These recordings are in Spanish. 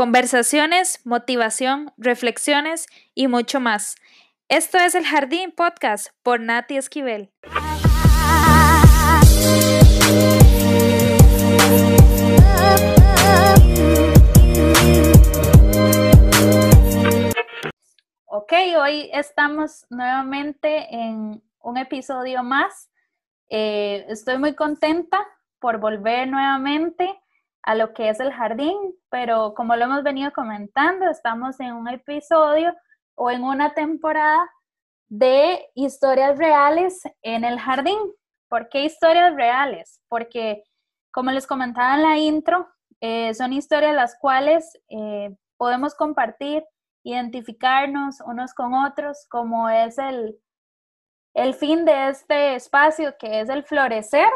Conversaciones, motivación, reflexiones y mucho más. Esto es El Jardín Podcast por Nati Esquivel. Ok, hoy estamos nuevamente en un episodio más. Eh, estoy muy contenta por volver nuevamente a lo que es el jardín, pero como lo hemos venido comentando, estamos en un episodio o en una temporada de historias reales en el jardín. ¿Por qué historias reales? Porque, como les comentaba en la intro, eh, son historias las cuales eh, podemos compartir, identificarnos unos con otros, como es el, el fin de este espacio, que es el florecer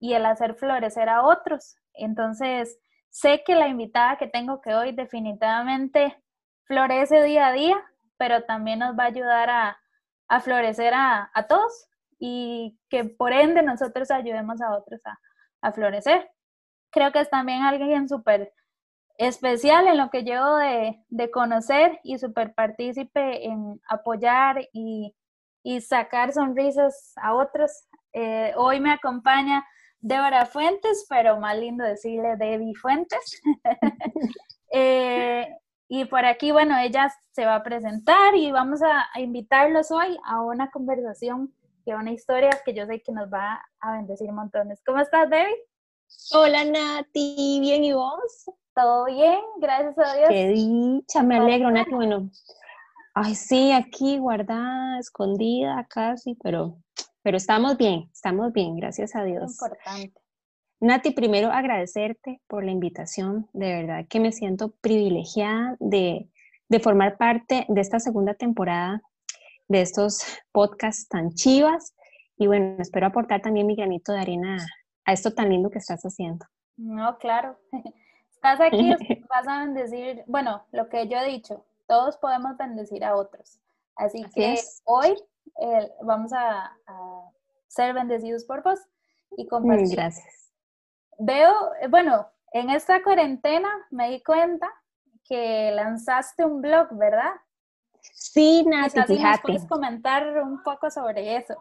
y el hacer florecer a otros. Entonces, sé que la invitada que tengo que hoy definitivamente florece día a día, pero también nos va a ayudar a, florecer a, todos y que por ende nosotros ayudemos a otros a, florecer. Creo que es también alguien súper especial en lo que llevo de, conocer y súper partícipe en apoyar y, sacar sonrisas a otros. Eh, hoy me acompaña Débora Fuentes, pero más lindo decirle Debbie Fuentes. Eh, y por aquí, bueno, ella se va a presentar y vamos a, invitarlos hoy a una conversación y a una historia que yo sé que nos va a bendecir montones. ¿Cómo estás, Debbie? Hola, Nati. ¿Bien y vos? Todo bien, gracias a Dios. Qué dicha, me alegro, Nati. Bueno, ay, sí, aquí guardada, escondida casi, pero pero estamos bien, estamos bien, gracias a Dios. Importante. Nati, primero agradecerte por la invitación, de verdad que me siento privilegiada de, formar parte de esta segunda temporada de estos podcasts tan chivas y bueno, espero aportar también mi granito de arena a esto tan lindo que estás haciendo. No, claro. Estás aquí, vas a bendecir, bueno, lo que yo he dicho, todos podemos bendecir a otros. Así, que hoy vamos a, ser bendecidos por vos y compartir. Gracias. Veo, bueno, en esta cuarentena me di cuenta que lanzaste un blog, ¿verdad? Sí, Nati, fíjate. puedes comentar un poco sobre eso.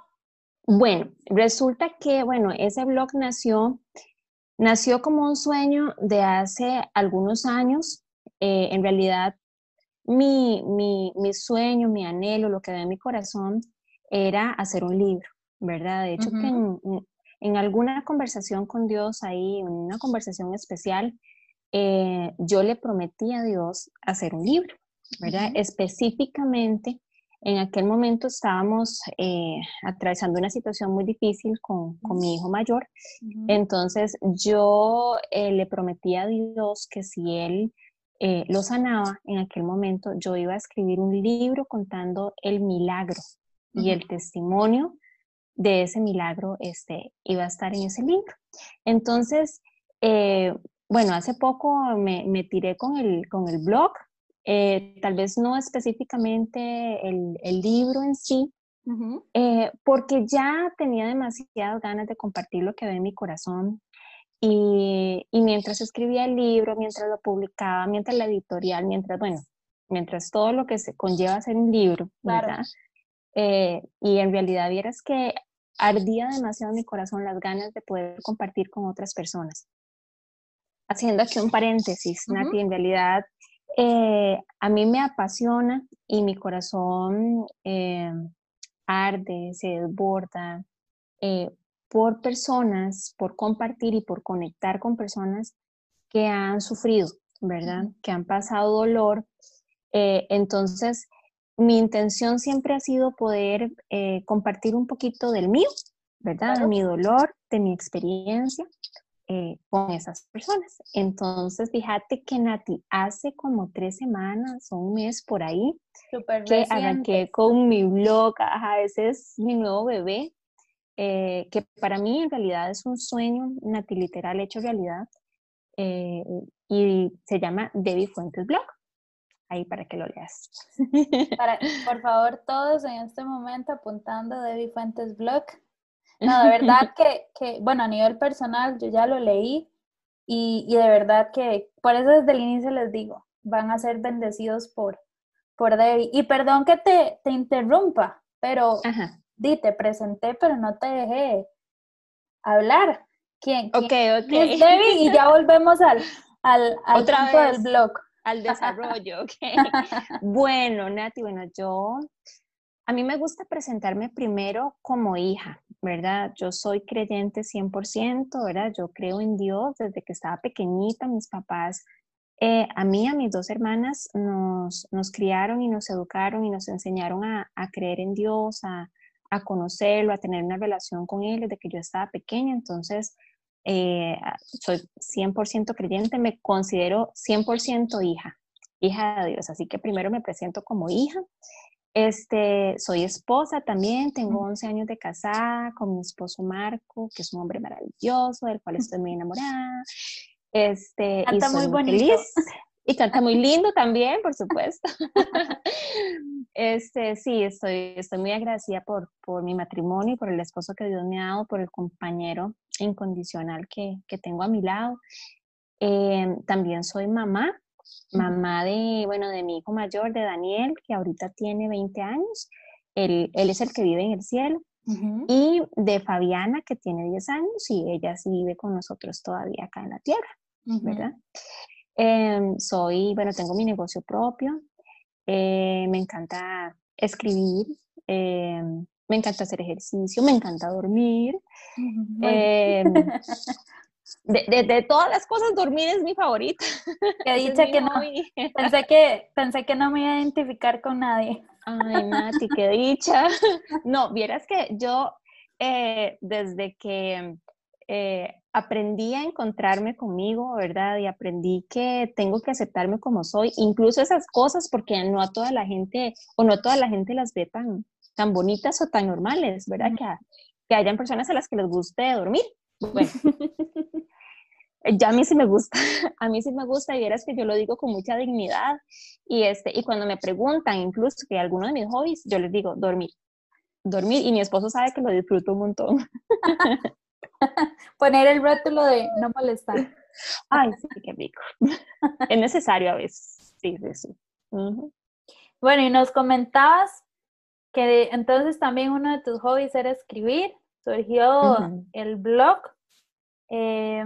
Bueno, resulta que, bueno, ese blog nació, nació como un sueño de hace algunos años. Eh, en realidad, mi, mi, mi, sueño, mi anhelo, lo que ve en mi corazón era hacer un libro, ¿verdad? De hecho, que en, alguna conversación con Dios ahí, en una conversación especial, eh, yo le prometí a Dios hacer un libro, ¿verdad? Específicamente, en aquel momento estábamos eh, atravesando una situación muy difícil con, con mi hijo mayor, entonces yo eh, le prometí a Dios que si él lo sanaba en aquel momento, yo iba a escribir un libro contando el milagro y el testimonio de ese milagro este, iba a estar en ese libro. Entonces, eh, bueno, hace poco me, me, tiré con el, con el blog, eh, tal vez no específicamente el, el libro en sí, eh, porque ya tenía demasiadas ganas de compartir lo que ve en mi corazón. Y, y, mientras escribía el libro, mientras lo publicaba, mientras la editorial, mientras, bueno, mientras todo lo que se conlleva hacer un libro, ¿verdad? Eh, y en realidad vieras que ardía demasiado en mi corazón las ganas de poder compartir con otras personas. Haciendo aquí un paréntesis, Nati, en realidad eh, a mí me apasiona y mi corazón eh, arde, se desborda por personas, por compartir y por conectar con personas que han sufrido, ¿verdad? Que han pasado dolor. entonces, mi intención siempre ha sido poder eh, compartir un poquito del mío, ¿verdad? De mi dolor, de mi experiencia eh, con esas personas. Entonces, fíjate que Nati, hace como tres semanas o un mes por ahí, que arranqué con mi blog, ajá, ese es mi nuevo bebé, eh, que para mí en realidad es un sueño, Nati, literal, hecho realidad, y se llama Debbie Fuentes Blog ahí para que lo leas. por favor, todos en este momento apuntando Debbie Fuentes Blog. No, de verdad que, bueno, a nivel personal yo ya lo leí y, de verdad que, por eso desde el inicio les digo, van a ser bendecidos por, por Debbie. Y perdón que te, te interrumpa, pero di, te presenté, pero no te dejé hablar. ¿Quién, ok, ok. es Debbie? Y ya volvemos al, al, al punto del blog. Al desarrollo, ok. bueno, Nati, bueno, yo, a mí me gusta presentarme primero como hija, ¿verdad? Yo soy creyente 100%, ¿verdad? Yo creo en Dios desde que estaba pequeñita, mis papás eh, a mí, a mis dos hermanas, nos, nos, criaron y nos educaron y nos enseñaron a, a creer en Dios, a, a, conocerlo, a tener una relación con Él desde que yo estaba pequeña. Entonces, eh, soy 100% creyente, me considero 100% hija, hija de Dios. Así que primero me presento como hija. Este, soy esposa también, tengo 11 años de casada con mi esposo Marco, que es un hombre maravilloso, del cual estoy muy enamorada. Este, canta y soy muy, feliz. Y canta muy lindo también, por supuesto. este, sí, estoy, estoy muy agradecida por, por mi matrimonio y por el esposo que Dios me ha dado, por el compañero incondicional que, que tengo a mi lado. Eh, también soy mamá, mamá de, bueno, de mi hijo mayor, de Daniel, que ahorita tiene 20 años. Él, él es el que vive en el cielo. Y de Fabiana, que tiene 10 años y ella sí vive con nosotros todavía acá en la tierra, ¿verdad? Em, soy, bueno, tengo mi negocio propio, eh, me encanta escribir, em, me encanta hacer ejercicio, me encanta dormir. Em, de, de, todas las cosas, dormir es mi favorita. Que dicha que no. Pensé que, pensé que no me iba a identificar con nadie. Ay, Nati, qué dicha. No, vieras que yo eh, desde que eh, aprendí a encontrarme conmigo, ¿verdad? Y aprendí que tengo que aceptarme como soy, incluso esas cosas, porque no a toda la gente, o no toda la gente las ve tan, tan bonitas o tan normales, ¿verdad? Que, que hayan personas a las que les guste dormir. Bueno, ya a mí sí me gusta, a mí sí me gusta y verás que yo lo digo con mucha dignidad y, este, y cuando me preguntan incluso que alguno de mis hobbies, yo les digo dormir, dormir y mi esposo sabe que lo disfruto un montón. Poner el rótulo de no molestar. Ay, sí, qué rico. es necesario a veces, sí, sí, sí. Bueno, y nos comentabas que entonces también uno de tus hobbies era escribir, surgió el blog. Eh,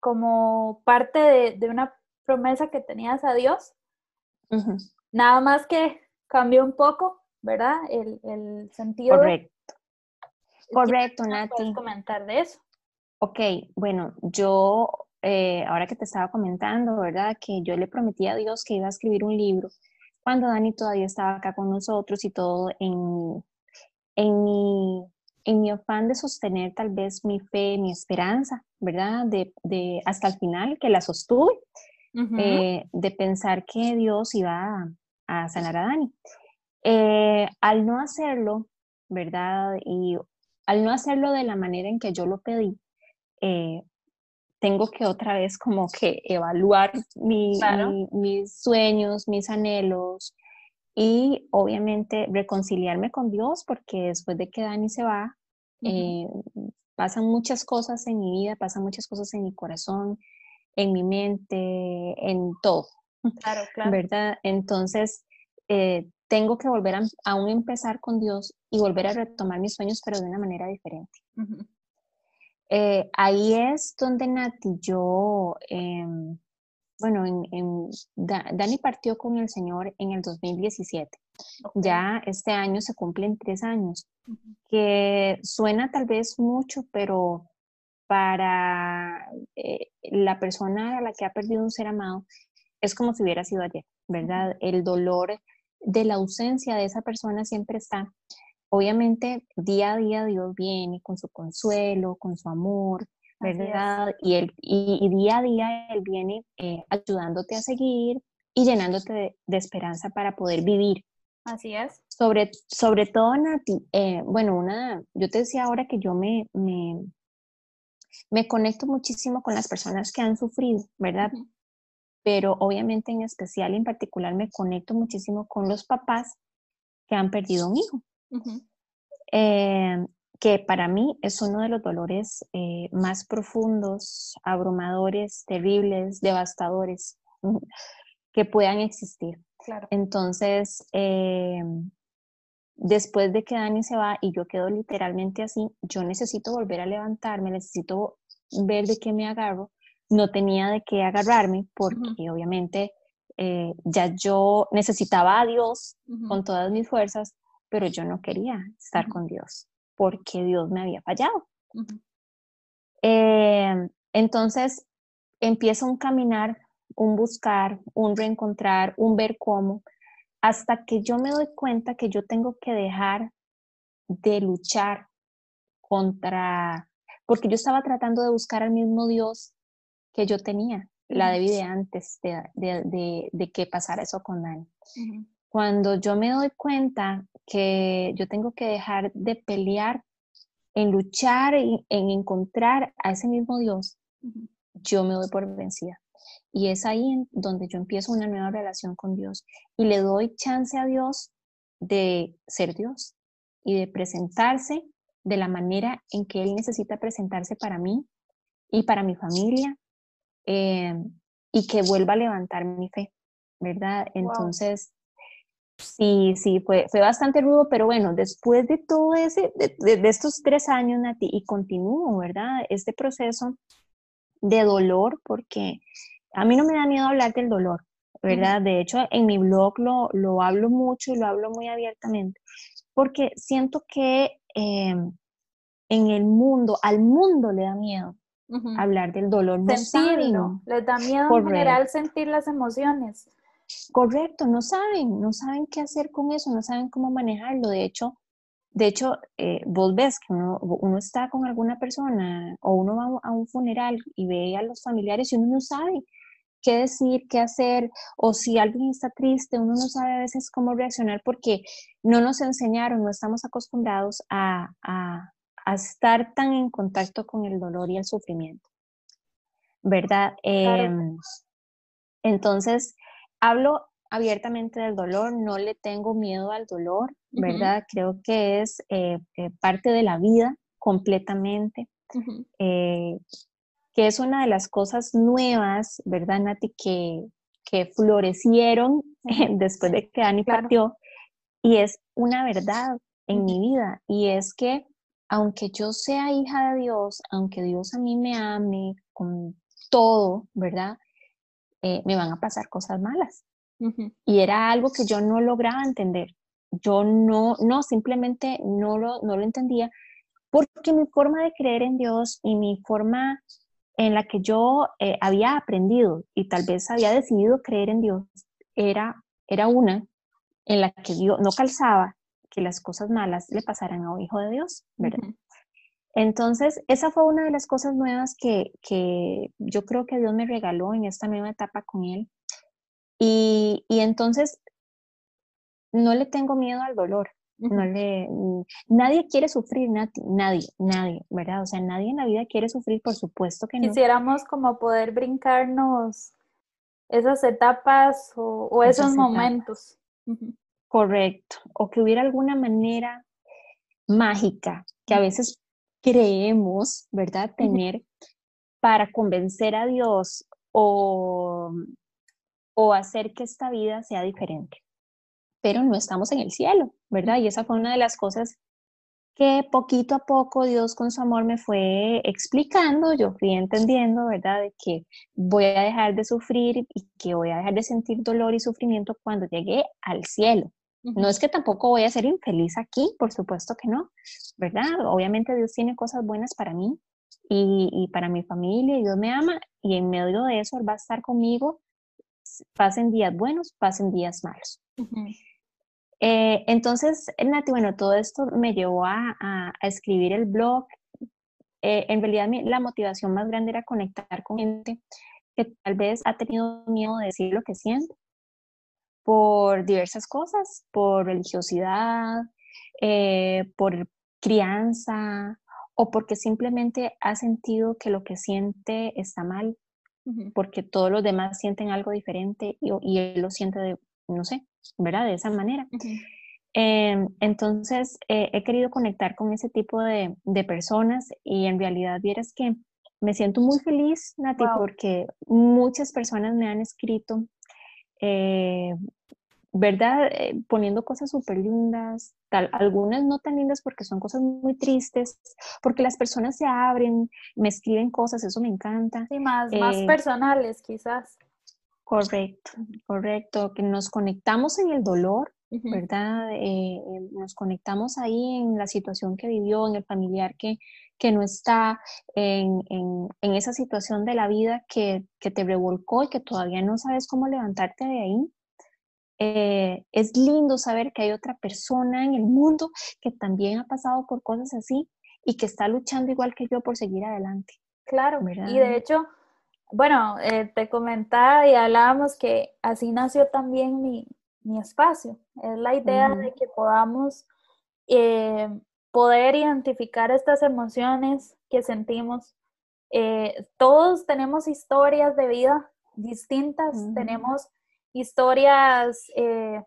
como parte de, una promesa que tenías a Dios. Nada más que cambió un poco, ¿verdad? El, sentido. Correcto. Correcto, Nati. ¿Puedes comentar de eso? Ok, bueno, yo, eh, ahora que te estaba comentando, ¿verdad? Que yo le prometí a Dios que iba a escribir un libro cuando Dani todavía estaba acá con nosotros y todo en, en mi en mi afán de sostener tal vez mi fe, mi esperanza, ¿verdad? De, de hasta el final, que la sostuve, eh, de pensar que Dios iba a, sanar a Dani. Eh, al no hacerlo, ¿verdad? Y al no hacerlo de la manera en que yo lo pedí, eh, tengo que otra vez como que evaluar mis sueños, mis anhelos, y obviamente reconciliarme con Dios porque después de que Dani se va, eh, pasan muchas cosas en mi vida, pasan muchas cosas en mi corazón, en mi mente, en todo. Claro, claro. ¿Verdad? Entonces, eh, tengo que volver a aún empezar con Dios y volver a retomar mis sueños, pero de una manera diferente. Eh, ahí es donde Nati, yo, em, bueno, en, Dani partió con el Señor en el 2017. Ya este año se cumplen tres años, que suena tal vez mucho, pero para eh, la persona a la que ha perdido un ser amado es como si hubiera sido ayer, ¿verdad? El dolor de la ausencia de esa persona siempre está. Obviamente, día a día Dios viene con su consuelo, con su amor, ¿verdad? Y, él, y, día a día Él viene eh, ayudándote a seguir y llenándote de, esperanza para poder vivir. Así es. Sobre, sobre todo, Nati, eh, bueno, una, yo te decía ahora que yo me, me, me, conecto muchísimo con las personas que han sufrido, ¿verdad? Pero obviamente en especial y en particular me conecto muchísimo con los papás que han perdido un hijo que para mí es uno de los dolores eh, más profundos, abrumadores, terribles, devastadores. que puedan existir. Entonces, eh, después de que Dani se va y yo quedo literalmente así, yo necesito volver a levantarme, necesito ver de qué me agarro. No tenía de qué agarrarme porque obviamente eh, ya yo necesitaba a Dios con todas mis fuerzas, pero yo no quería estar con Dios porque Dios me había fallado. Eh, entonces empieza un caminar, un buscar, un reencontrar, un ver cómo, hasta que yo me doy cuenta que yo tengo que dejar de luchar contra, porque yo estaba tratando de buscar al mismo Dios que yo tenía, la de vida antes de, que pasara eso con Dani. Cuando yo me doy cuenta que yo tengo que dejar de pelear en luchar, en, en encontrar a ese mismo Dios, yo me doy por vencida. Y es ahí donde yo empiezo una nueva relación con Dios y le doy chance a Dios de ser Dios y de presentarse de la manera en que Él necesita presentarse para mí y para mi familia eh, y que vuelva a levantar mi fe, ¿verdad? Entonces, sí, sí, fue, fue bastante rudo, pero bueno, después de todo ese, de, de estos tres años, Nati, y continúo, ¿verdad? Este proceso de dolor, porque a mí no me da miedo hablar del dolor, ¿verdad? De hecho, en mi blog lo, lo hablo mucho y lo hablo muy abiertamente, porque siento que em, en el mundo, al mundo le da miedo hablar del dolor. No Sentirlo, les da miedo en general sentir las emociones. Correcto, no saben, no saben qué hacer con eso, no saben cómo manejarlo. De hecho, de hecho, eh, vos ves que uno, uno, está con alguna persona o uno va a un funeral y ve a los familiares y uno no sabe qué decir, qué hacer, o si alguien está triste, uno no sabe a veces cómo reaccionar porque no nos enseñaron, no estamos acostumbrados a, a, estar tan en contacto con el dolor y el sufrimiento, ¿verdad? Em, entonces, hablo abiertamente del dolor, no le tengo miedo al dolor, ¿verdad? Creo que es eh, eh, parte de la vida completamente que es una de las cosas nuevas, ¿verdad, Nati? Que, que florecieron después de que Dani partió, y es una verdad en mi vida, y es que aunque yo sea hija de Dios, aunque Dios a mí me ame con todo, ¿verdad? Eh, me van a pasar cosas malas. Y era algo que yo no lograba entender. Yo no, no, simplemente no lo, no lo entendía, porque mi forma de creer en Dios y mi forma en la que yo eh, había aprendido y tal vez había decidido creer en Dios era, era una en la que Dios no calzaba que las cosas malas le pasaran a un hijo de Dios, ¿verdad? Entonces, esa fue una de las cosas nuevas que, que, yo creo que Dios me regaló en esta nueva etapa con Él. Y, y entonces, no le tengo miedo al dolor, no le, nadie quiere sufrir, nadie, nadie, ¿verdad? O sea, nadie en la vida quiere sufrir, por supuesto que no. Quisiéramos como poder brincarnos esas etapas o, esos momentos. Correcto. O que hubiera alguna manera mágica que a veces creemos, ¿verdad? Tener para convencer a Dios o, o hacer que esta vida sea diferente pero no estamos en el cielo, ¿verdad? Y esa fue una de las cosas que poquito a poco Dios con su amor me fue explicando, yo fui entendiendo, ¿verdad? De que voy a dejar de sufrir y que voy a dejar de sentir dolor y sufrimiento cuando llegue al cielo. No es que tampoco voy a ser infeliz aquí, por supuesto que no, ¿verdad? Obviamente Dios tiene cosas buenas para mí y, y para mi familia, y Dios me ama y en medio de eso Él va a estar conmigo, pasen días buenos, pasen días malos. Eh, entonces, Nati, bueno, todo esto me llevó a, escribir el blog. Eh, en realidad, la motivación más grande era conectar con gente que tal vez ha tenido miedo de decir lo que siente por diversas cosas, por religiosidad, eh, por crianza o porque simplemente ha sentido que lo que siente está mal, porque todos los demás sienten algo diferente y, y él lo siente de, no sé, ¿verdad? De esa manera. Em, entonces, eh, he querido conectar con ese tipo de, personas y en realidad vieras que me siento muy feliz, Nati, porque muchas personas me han escrito eh, ¿verdad? Eh, poniendo cosas súper lindas, tal, algunas no tan lindas porque son cosas muy tristes, porque las personas se abren, me escriben cosas, eso me encanta. Sí, más, más eh, personales quizás. Correcto, correcto, que nos conectamos en el dolor, ¿verdad? Eh, nos conectamos ahí en la situación que vivió, en el familiar que, que no está, en, en, en esa situación de la vida que, que te revolcó y que todavía no sabes cómo levantarte de ahí eh, es lindo saber que hay otra persona en el mundo que también ha pasado por cosas así y que está luchando igual que yo por seguir adelante. Claro, y de hecho, bueno, eh, te comentaba y hablábamos que así nació también mi, espacio. Es la idea de que podamos eh, poder identificar estas emociones que sentimos. todos tenemos historias de vida distintas, tenemos historias eh,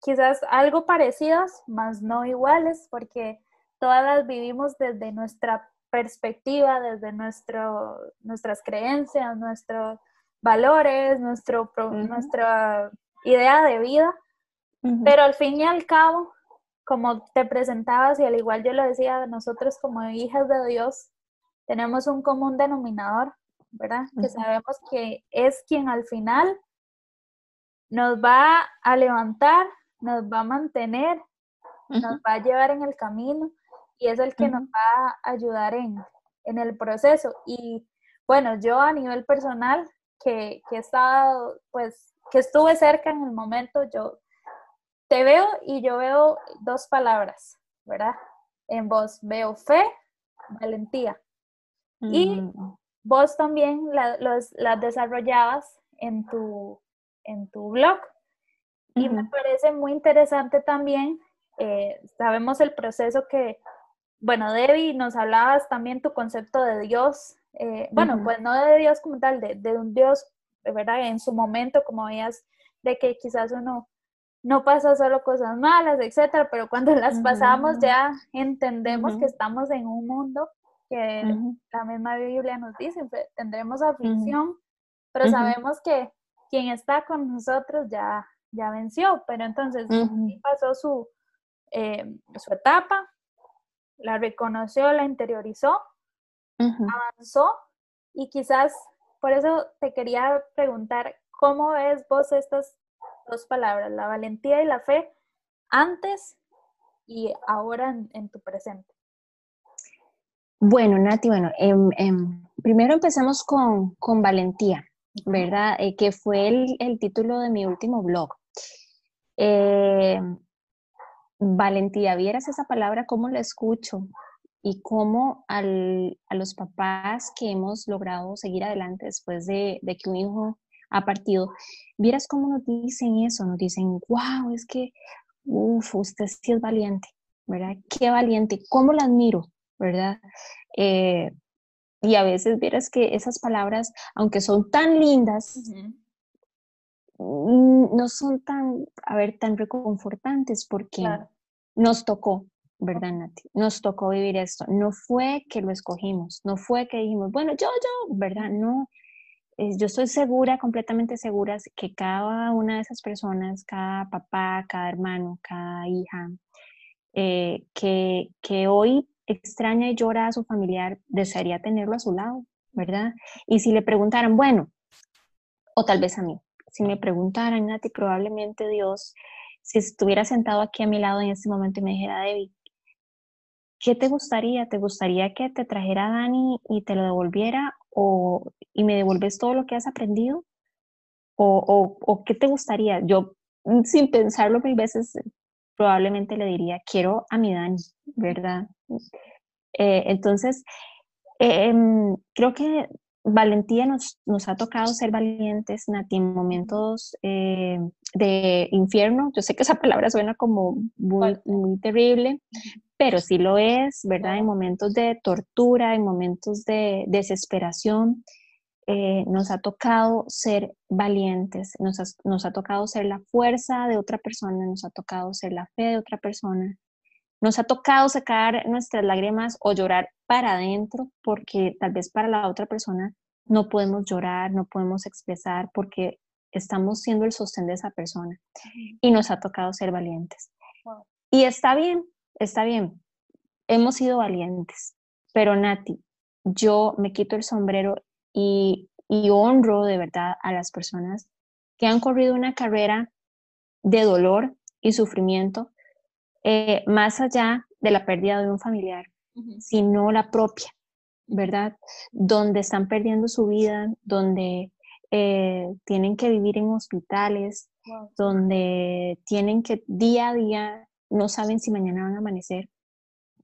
quizás algo parecidas, mas no iguales, porque todas las vivimos desde nuestra perspectiva, desde nuestro, nuestras creencias, nuestros valores, nuestro, nuestra idea de vida. Pero al fin y al cabo, como te presentabas y al igual yo lo decía, nosotros como hijas de Dios tenemos un común denominador, ¿verdad? Que sabemos que es quien al final nos va a levantar, nos va a mantener, nos va a llevar en el camino y es el que nos va a ayudar en, el proceso. Y bueno, yo a nivel personal, que, que he estado, pues, que estuve cerca en el momento, yo te veo y yo veo dos palabras, ¿verdad? En vos veo fe, valentía. Y mm. vos también las desarrollabas en tu, en tu blog. Y me parece muy interesante también, eh, sabemos el proceso que, bueno, Debbie, nos hablabas también tu concepto de Dios, eh, bueno, pues no de Dios como tal, de, de, un Dios, ¿verdad? En su momento, como veías, de que quizás uno no pasa solo cosas malas, etcétera, pero cuando las pasamos ya entendemos que estamos en un mundo que la misma Biblia nos dice, tendremos aflicción, pero sabemos que quien está con nosotros ya, ya venció, pero entonces pasó su, eh, su etapa, la reconoció, la interiorizó, avanzó y quizás por eso te quería preguntar, ¿cómo ves vos estas dos palabras, la valentía y la fe, antes y ahora en, tu presente? Bueno, Nati, bueno, em, em, primero empecemos con, con valentía. ¿verdad? Eh, que fue el, título de mi último blog. Eh, valentía, vieras esa palabra, cómo la escucho y cómo a los papás que hemos logrado seguir adelante después de, que un hijo ha partido, vieras cómo nos dicen eso, nos dicen, wow, es que, uff, usted sí es valiente, ¿verdad? Qué valiente, cómo la admiro, ¿verdad? Eh, y a veces vieras que esas palabras, aunque son tan lindas, no son tan, a ver, tan reconfortantes porque nos tocó, ¿verdad, Nati? Nos tocó vivir esto. No fue que lo escogimos, no fue que dijimos, bueno, yo, yo, ¿verdad? No. Yo estoy segura, completamente segura, que cada una de esas personas, cada papá, cada hermano, cada hija, eh, que, que hoy extraña y llora a su familiar, desearía tenerlo a su lado, ¿verdad? Y si le preguntaran, bueno, o tal vez a mí, si me preguntaran, Nati, probablemente Dios, si estuviera sentado aquí a mi lado en este momento y me dijera, David, ¿qué te gustaría? ¿Te gustaría que te trajera Dani y te lo devolviera o, y me devolves todo lo que has aprendido? ¿O, o, o qué te gustaría? Yo, sin pensarlo mil veces, probablemente le diría, quiero a mi Dani, ¿verdad? Eh, entonces, em, creo que valentía nos, nos, ha tocado ser valientes, Nati, en momentos eh, de infierno. Yo sé que esa palabra suena como muy, muy, terrible, pero sí lo es, ¿verdad? En momentos de tortura, en momentos de desesperación, eh, nos ha tocado ser valientes, nos ha, nos ha tocado ser la fuerza de otra persona, nos ha tocado ser la fe de otra persona, nos ha tocado sacar nuestras lágrimas o llorar para adentro porque tal vez para la otra persona no podemos llorar, no podemos expresar porque estamos siendo el sostén de esa persona y nos ha tocado ser valientes. Y está bien, está bien, hemos sido valientes, pero Nati, yo me quito el sombrero y, y honro de verdad a las personas que han corrido una carrera de dolor y sufrimiento, eh, más allá de la pérdida de un familiar, sino la propia, ¿verdad? Donde están perdiendo su vida, donde eh, tienen que vivir en hospitales, donde tienen que día a día, no saben si mañana van a amanecer,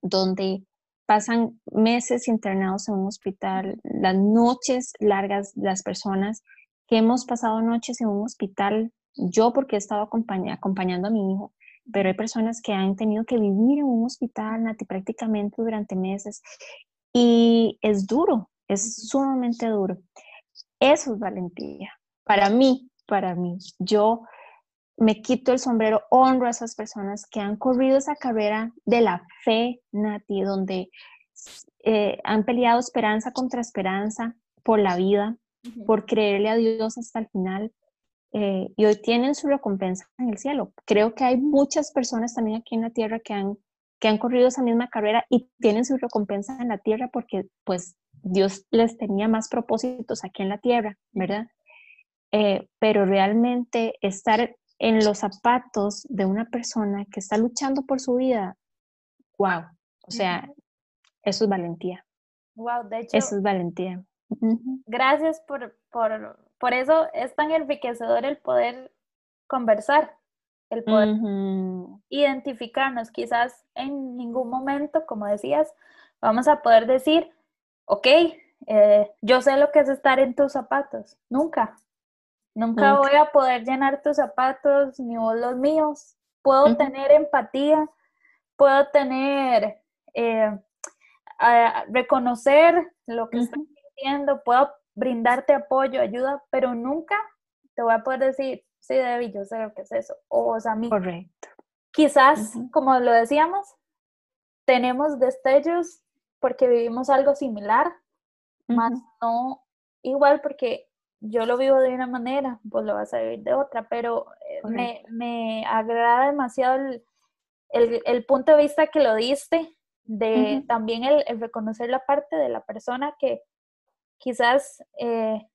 donde pasan meses internados en un hospital, las noches largas, las personas que hemos pasado noches en un hospital, yo porque he estado acompañando a mi hijo, pero hay personas que han tenido que vivir en un hospital Nati, prácticamente durante meses y es duro, es sumamente duro. Eso es valentía. Para mí, para mí, yo me quito el sombrero, honro a esas personas que han corrido esa carrera de la fe, Nati, donde eh, han peleado esperanza contra esperanza por la vida, por creerle a Dios hasta el final. Eh, y hoy tienen su recompensa en el cielo. Creo que hay muchas personas también aquí en la tierra que han, que han corrido esa misma carrera y tienen su recompensa en la tierra porque pues Dios les tenía más propósitos aquí en la tierra, ¿verdad? Eh, pero realmente estar en los zapatos de una persona que está luchando por su vida, wow, o sea, eso es valentía. Wow, de hecho. Eso es valentía. Gracias por, por, por eso es tan enriquecedor el poder conversar, el poder identificarnos. Quizás en ningún momento, como decías, vamos a poder decir, ok, eh, yo sé lo que es estar en tus zapatos. Nunca. Nunca voy a poder llenar tus zapatos, ni vos los míos. Puedo tener empatía, puedo tener, eh, reconocer lo que estás sintiendo, puedo brindarte apoyo, ayuda, pero nunca te voy a poder decir, sí, Debbie, yo sé lo que es eso. O, o sea, a mí. Correcto. Quizás, como lo decíamos, tenemos destellos porque vivimos algo similar, más no igual porque yo lo vivo de una manera, pues lo vas a vivir de otra, pero eh, me, me, agrada demasiado el, el, el, punto de vista que lo diste, de también el, el, reconocer la parte de la persona que quizás eh,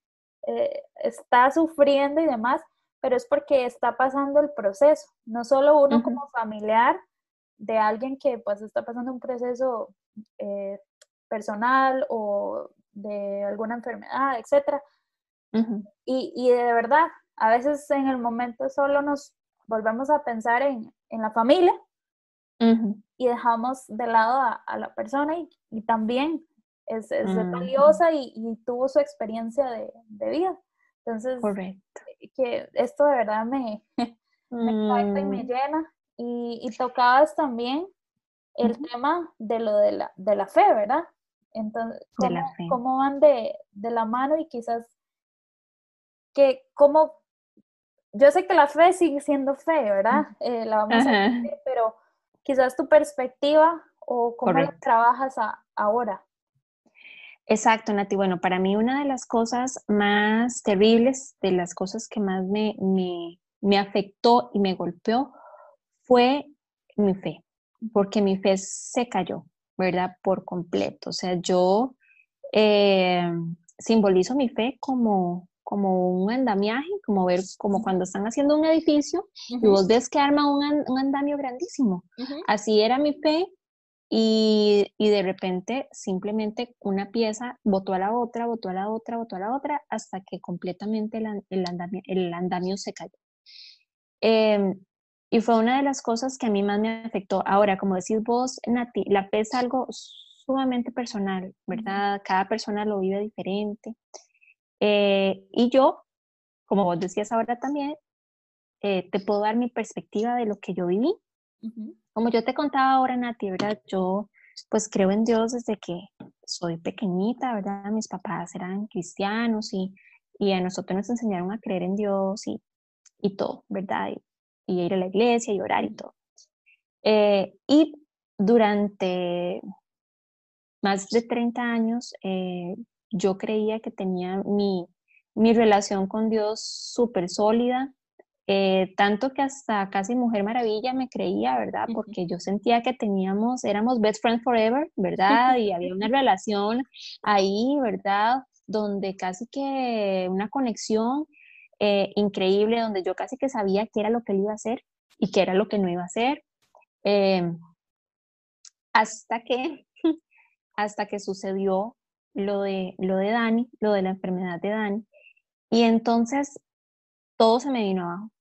eh, está sufriendo y demás, pero es porque está pasando el proceso, no solo uno como familiar de alguien que pues está pasando un proceso eh, personal o de alguna enfermedad, etc. y, y, de verdad, a veces en el momento solo nos volvemos a pensar en, en la familia y dejamos de lado a, la persona y, y también es, es valiosa y, y, tuvo su experiencia de, de vida. Entonces, Correcto. que esto de verdad me, me y me mm. llena y, tocabas también el tema de lo de la, de la fe, ¿verdad? Entonces, ¿cómo, van de, la mano y quizás que cómo, yo sé que la fe sigue siendo fe, ¿verdad? Eh, la vamos a decir, pero quizás tu perspectiva o cómo la trabajas ahora. Exacto, Nati. Bueno, para mí una de las cosas más terribles, de las cosas que más me, me, me afectó y me golpeó, fue mi fe, porque mi fe se cayó, ¿verdad? Por completo. O sea, yo eh, simbolizo mi fe como, como un andamiaje, como ver, como cuando están haciendo un edificio y vos ves que arma un, un andamio grandísimo. Así era mi fe y, y, de repente simplemente una pieza botó a la otra, botó a la otra, botó a la otra, hasta que completamente el, el, andamio, el andamio, se cayó. Eh, y fue una de las cosas que a mí más me afectó. Ahora, como decís vos, Nati, la fe es algo sumamente personal, ¿verdad? Cada persona lo vive diferente. Eh, y yo, como vos decías ahora también, eh, te puedo dar mi perspectiva de lo que yo viví. Como yo te contaba ahora, Nati, ¿verdad? Yo pues creo en Dios desde que soy pequeñita, ¿verdad? Mis papás eran cristianos y, y a nosotros nos enseñaron a creer en Dios y, y todo, ¿verdad? y ir a la iglesia y orar y todo. Eh, y durante más de 30 años eh, yo creía que tenía mi, mi relación con Dios súper sólida, eh, tanto que hasta casi Mujer Maravilla me creía, ¿verdad? Porque yo sentía que teníamos, éramos best friends forever, ¿verdad? Y había una relación ahí, ¿verdad? Donde casi que una conexión eh, increíble, donde yo casi que sabía qué era lo que él iba a hacer y qué era lo que no iba a hacer. Em, hasta que, hasta que sucedió lo de, lo de Dani, lo de la enfermedad de Dani. Y entonces todo se me vino abajo.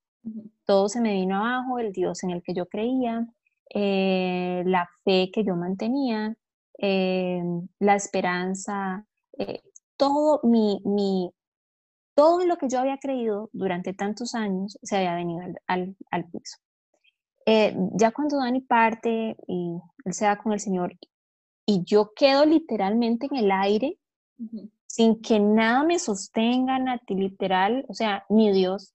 Todo se me vino abajo, el Dios en el que yo creía, eh, la fe que yo mantenía, eh, la esperanza, eh, todo mi, mi, todo lo que yo había creído durante tantos años se había venido al, al, piso. ya cuando Dani parte y él se va con el Señor y yo quedo literalmente en el aire sin que nada me sostenga, Nati, literal, o sea, ni Dios,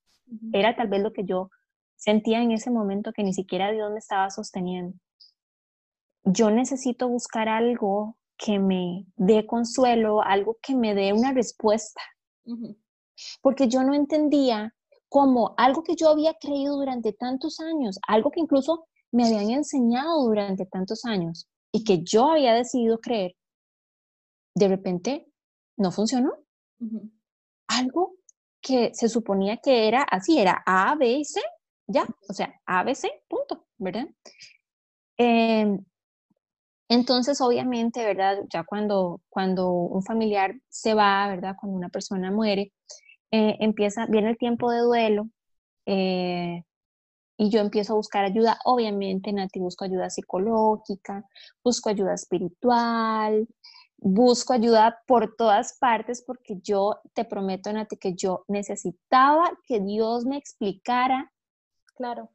era tal vez lo que yo sentía en ese momento que ni siquiera Dios me estaba sosteniendo. Yo necesito buscar algo que me dé consuelo, algo que me dé una respuesta. Porque yo no entendía cómo algo que yo había creído durante tantos años, algo que incluso me habían enseñado durante tantos años y que yo había decidido creer, de repente no funcionó. Algo que se suponía que era así, era A, B y C, ya, o sea, A, B, C, punto, ¿verdad? Em, entonces, obviamente, ¿verdad? Ya cuando, cuando un familiar se va, ¿verdad? Cuando una persona muere, eh, empieza, viene el tiempo de duelo eh, y yo empiezo a buscar ayuda. Obviamente, Nati, busco ayuda psicológica, busco ayuda espiritual, busco ayuda por todas partes porque yo te prometo, Nati, que yo necesitaba que Dios me explicara, claro,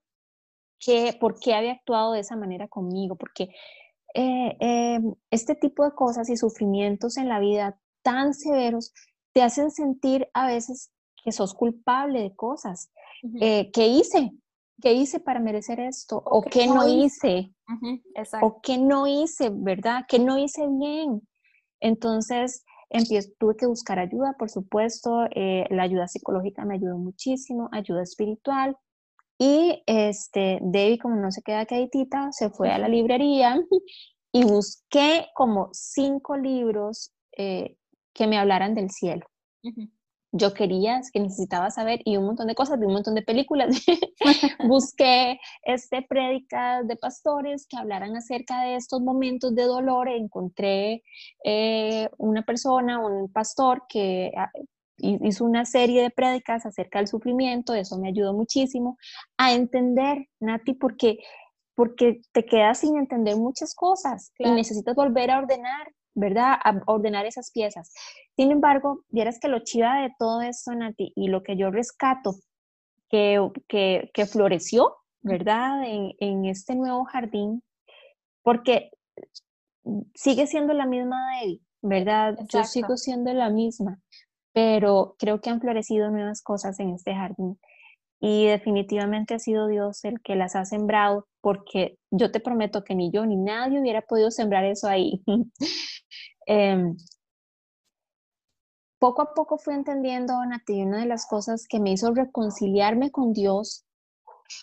que, por qué había actuado de esa manera conmigo, porque eh, em, este tipo de cosas y sufrimientos en la vida tan severos te hacen sentir a veces que sos culpable de cosas. Eh, ¿Qué hice? ¿Qué hice para merecer esto? ¿O, qué no hice? ¿O qué no hice, verdad? ¿Qué no hice bien? Entonces, empiezo, tuve que buscar ayuda, por supuesto, eh, la ayuda psicológica me ayudó muchísimo, ayuda espiritual. Y este, David, como no se queda quietita, se fue a la librería y busqué como cinco libros eh, que me hablaran del cielo yo quería, que necesitaba saber y un montón de cosas, de un montón de películas. Busqué este, prédicas de pastores que hablaran acerca de estos momentos de dolor. Encontré eh, una persona, un pastor que ah, hizo una serie de prédicas acerca del sufrimiento. Eso me ayudó muchísimo a entender, Nati, porque porque te quedas sin entender muchas cosas y necesitas volver a ordenar ¿verdad? A ordenar esas piezas. Sin embargo, vieras que lo chiva de todo esto, Nati, y lo que yo rescato, que, que, que floreció, ¿verdad? En, en, este nuevo jardín, porque sigue siendo la misma Debbie, ¿verdad? Yo sigo siendo la misma, pero creo que han florecido nuevas cosas en este jardín. Y definitivamente ha sido Dios el que las ha sembrado, porque yo te prometo que ni yo ni nadie hubiera podido sembrar eso ahí. Em, poco a poco fui entendiendo, Nati, una de las cosas que me hizo reconciliarme con Dios,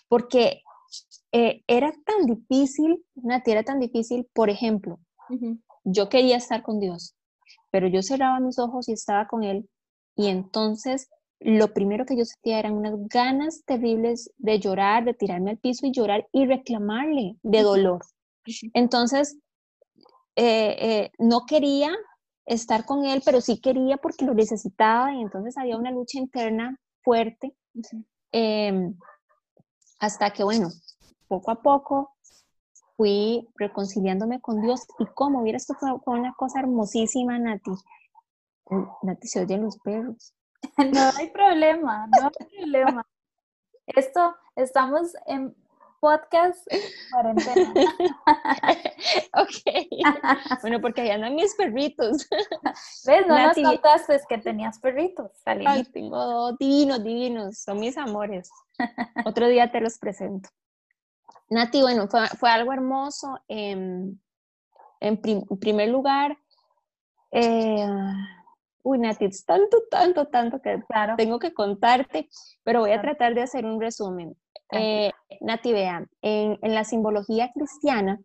porque eh, era tan difícil, Nati, era tan difícil, por ejemplo, yo quería estar con Dios, pero yo cerraba mis ojos y estaba con Él, y entonces lo primero que yo sentía eran unas ganas terribles de llorar, de tirarme al piso y llorar y reclamarle de dolor. Entonces, eh, eh, no quería estar con él, pero sí quería porque lo necesitaba y entonces había una lucha interna fuerte. Em, hasta que, bueno, poco a poco fui reconciliándome con Dios y como hubiera esto fue, una cosa hermosísima, Nati. Nati, se oyen los perros. No hay problema, no hay problema. Esto, estamos en podcast cuarentena. ok. Bueno, porque ahí andan mis perritos. ¿Ves? No nos contaste que tenías perritos. Ay, tengo divinos, divinos. Son mis amores. Otro día te los presento. Nati, bueno, fue, algo hermoso. en primer lugar, eh, uy, Nati, es tanto, tanto, tanto que claro. tengo que contarte, pero voy a tratar de hacer un resumen. Eh, Nati, vean, en, la simbología cristiana,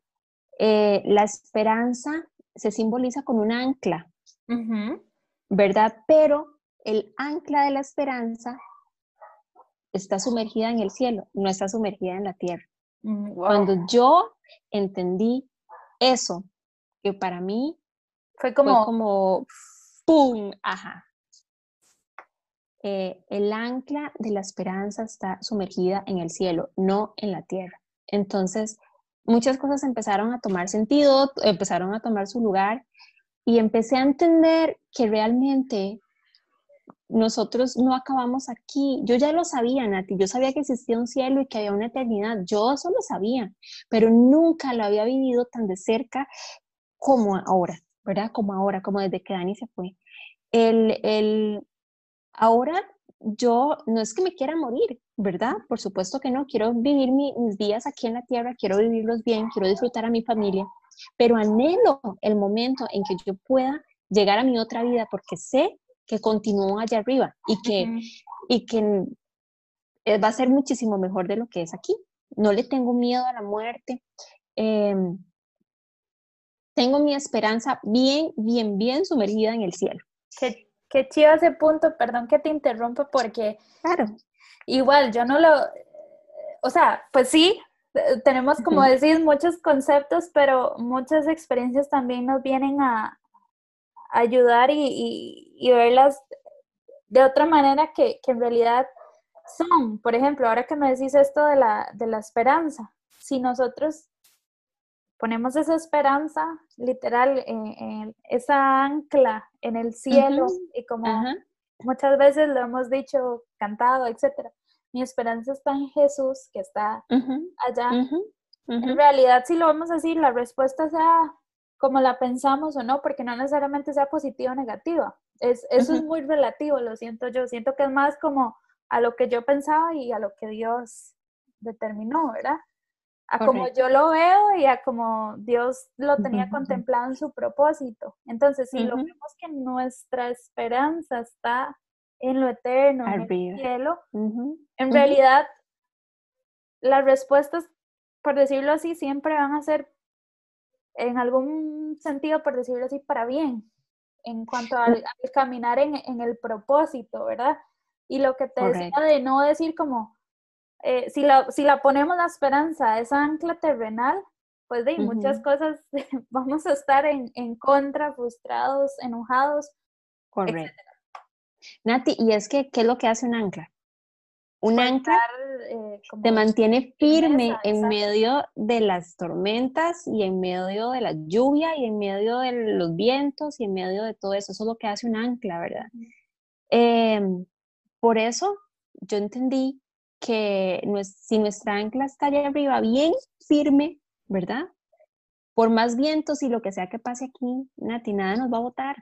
eh, la esperanza se simboliza con un ancla, ¿verdad? Pero el ancla de la esperanza está sumergida en el cielo, no está sumergida en la tierra. Mm, Cuando yo entendí eso, que para mí fue como, como ¡pum! Ajá. Eh, el ancla de la esperanza está sumergida en el cielo, no en la tierra. Entonces, muchas cosas empezaron a tomar sentido, empezaron a tomar su lugar y empecé a entender que realmente nosotros no acabamos aquí. Yo ya lo sabía, Nati, yo sabía que existía un cielo y que había una eternidad, yo eso lo sabía, pero nunca lo había vivido tan de cerca como ahora, ¿verdad? Como ahora, como desde que Dani se fue. El, el, ahora yo no es que me quiera morir, ¿verdad? Por supuesto que no, quiero vivir mis días aquí en la tierra, quiero vivirlos bien, quiero disfrutar a mi familia, pero anhelo el momento en que yo pueda llegar a mi otra vida porque sé que continúo allá arriba y que, y que eh, va a ser muchísimo mejor de lo que es aquí. No le tengo miedo a la muerte. Em, tengo mi esperanza bien, bien, bien sumergida en el cielo. Qué, qué chido ese punto, perdón que te interrumpa porque claro. igual yo no lo, o sea, pues sí, eh, tenemos como decir muchos conceptos, pero muchas experiencias también nos vienen a, ayudar y, y, verlas de otra manera que, que, en realidad son. Por ejemplo, ahora que me decís esto de la, de la esperanza, si nosotros ponemos esa esperanza literal, en, esa ancla en el cielo y como muchas veces lo hemos dicho, cantado, etcétera. Mi esperanza está en Jesús que está allá. En realidad, si lo vamos a decir, la respuesta sea como la pensamos o no, porque no necesariamente sea positiva o negativa. Es, eso es muy relativo, lo siento yo. Siento que es más como a lo que yo pensaba y a lo que Dios determinó, ¿verdad? A como yo lo veo y a como Dios lo tenía contemplado en su propósito. Entonces, si lo vemos que nuestra esperanza está en lo eterno, en el cielo, en realidad las respuestas, por decirlo así, siempre van a ser en algún sentido, por decirlo así, para bien, en cuanto al, caminar en, en, el propósito, ¿verdad? Y lo que te decía de no decir como, eh, si, la, si la ponemos la esperanza, esa ancla terrenal, pues de muchas cosas vamos a estar en, en contra, frustrados, enojados. Correcto. Nati, y es que, ¿qué es lo que hace un ancla? Un ancla eh, te mantiene firme en medio de las tormentas y en medio de la lluvia y en medio de los vientos y en medio de todo eso. Eso es lo que hace un ancla, ¿verdad? Em, por eso yo entendí que si nuestra ancla está allá arriba bien firme, ¿verdad? Por más vientos y lo que sea que pase aquí, Nati, nada nos va a botar.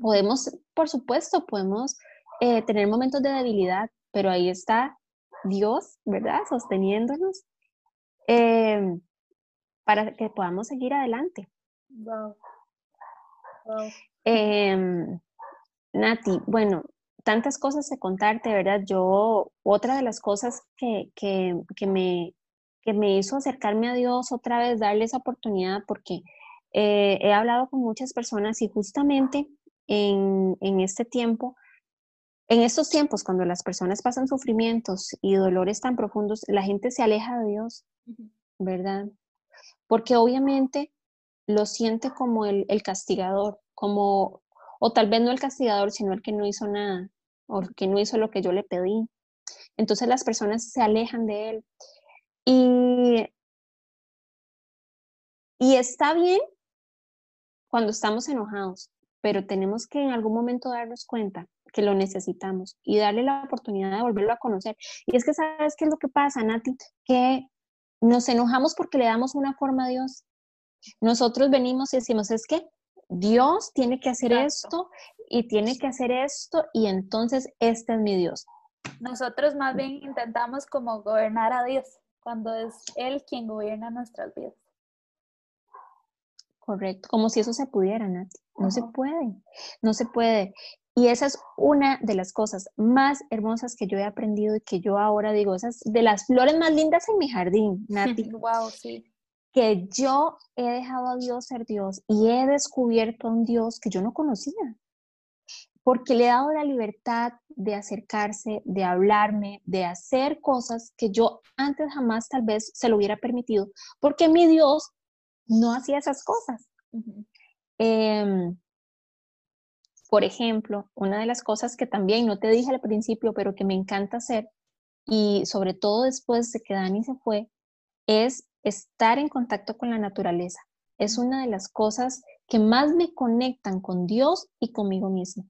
Podemos, por supuesto, podemos eh, tener momentos de debilidad, pero ahí está Dios, ¿verdad? Sosteniéndonos em, para que podamos seguir adelante. Wow. Em, Nati, bueno, tantas cosas de contarte, ¿verdad? Yo, otra de las cosas que, que, que, me, que me hizo acercarme a Dios otra vez, darle esa oportunidad, porque eh, he hablado con muchas personas y justamente en, en este tiempo en estos tiempos, cuando las personas pasan sufrimientos y dolores tan profundos, la gente se aleja de Dios, ¿verdad? Porque obviamente lo siente como el, castigador, como, o tal vez no el castigador, sino el que no hizo nada, o el que no hizo lo que yo le pedí. Entonces las personas se alejan de él. Y, y está bien cuando estamos enojados, pero tenemos que en algún momento darnos cuenta que lo necesitamos y darle la oportunidad de volverlo a conocer. Y es que, ¿sabes qué es lo que pasa, Nati? Que nos enojamos porque le damos una forma a Dios. Nosotros venimos y decimos, es que Dios tiene que hacer esto y tiene que hacer esto y entonces este es mi Dios. Nosotros más bien intentamos como gobernar a Dios cuando es Él quien gobierna nuestras vidas. Correcto, como si eso se pudiera, Nati. No se puede, no se puede. Y esa es una de las cosas más hermosas que yo he aprendido y que yo ahora digo, esas de las flores más lindas en mi jardín, Nati. wow, sí. Que yo he dejado a Dios ser Dios y he descubierto a un Dios que yo no conocía. Porque le he dado la libertad de acercarse, de hablarme, de hacer cosas que yo antes jamás tal vez se lo hubiera permitido, porque mi Dios no hacía esas cosas. Em, por ejemplo, una de las cosas que también no te dije al principio, pero que me encanta hacer, y sobre todo después de que Dani se fue, es estar en contacto con la naturaleza. Es una de las cosas que más me conectan con Dios y conmigo mismo.